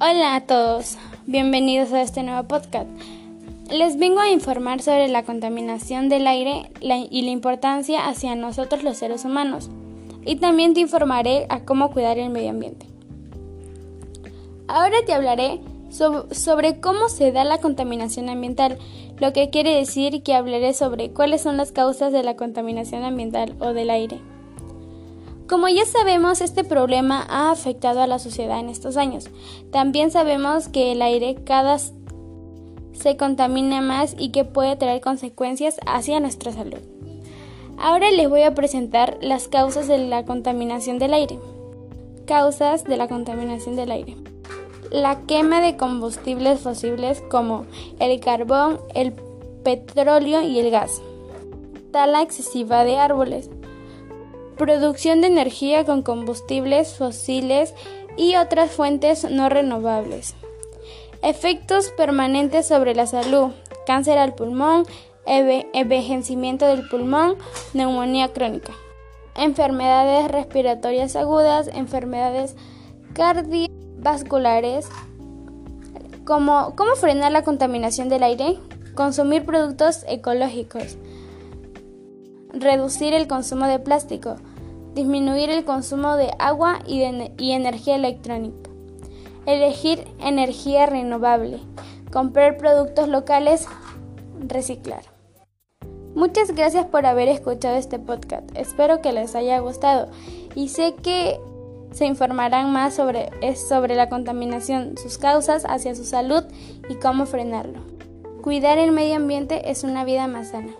Hola a todos, bienvenidos a este nuevo podcast. Les vengo a informar sobre la contaminación del aire y la importancia hacia nosotros los seres humanos. Y también te informaré a cómo cuidar el medio ambiente. Ahora te hablaré sobre cómo se da la contaminación ambiental, lo que quiere decir que hablaré sobre cuáles son las causas de la contaminación ambiental o del aire. Como ya sabemos, este problema ha afectado a la sociedad en estos años. También sabemos que el aire cada se contamina más y que puede traer consecuencias hacia nuestra salud. Ahora les voy a presentar las causas de la contaminación del aire. Causas de la contaminación del aire. La quema de combustibles fósiles como el carbón, el petróleo y el gas. Tala excesiva de árboles producción de energía con combustibles fósiles y otras fuentes no renovables. Efectos permanentes sobre la salud, cáncer al pulmón, envejecimiento del pulmón, neumonía crónica, enfermedades respiratorias agudas, enfermedades cardiovasculares. ¿Cómo, ¿Cómo frenar la contaminación del aire? Consumir productos ecológicos. Reducir el consumo de plástico disminuir el consumo de agua y, energía electrónica, elegir energía renovable, comprar productos locales, reciclar. Muchas gracias por haber escuchado este podcast. Espero que les haya gustado y sé que se informarán más sobre, sobre la contaminación, sus causas hacia su salud y cómo frenarlo. Cuidar el medio ambiente es una vida más sana.